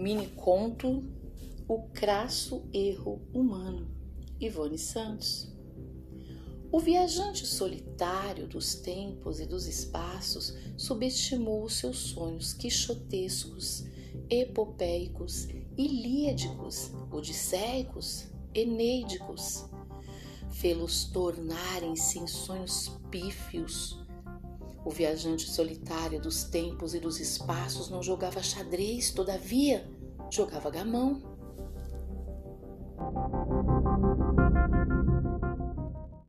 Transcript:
Mini conto O crasso erro humano. Ivone Santos. O viajante solitário dos tempos e dos espaços subestimou os seus sonhos quixotescos, epopeicos, ilíadicos, odisseicos, eneidicos. Fê-los tornarem-se em sonhos pífios. O viajante solitário dos tempos e dos espaços não jogava xadrez, todavia, jogava gamão.